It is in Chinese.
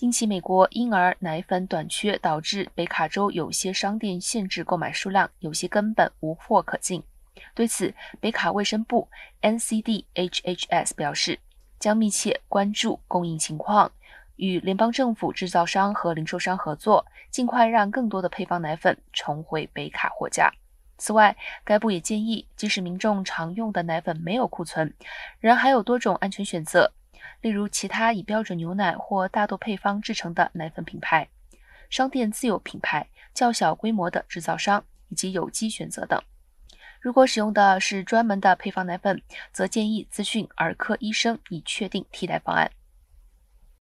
近期，美国婴儿奶粉短缺，导致北卡州有些商店限制购买数量，有些根本无货可进。对此，北卡卫生部 NCDHHS 表示，将密切关注供应情况，与联邦政府、制造商和零售商合作，尽快让更多的配方奶粉重回北卡货架。此外，该部也建议，即使民众常用的奶粉没有库存，仍还有多种安全选择。例如，其他以标准牛奶或大豆配方制成的奶粉品牌、商店自有品牌、较小规模的制造商以及有机选择等。如果使用的是专门的配方奶粉，则建议咨询儿科医生以确定替代方案。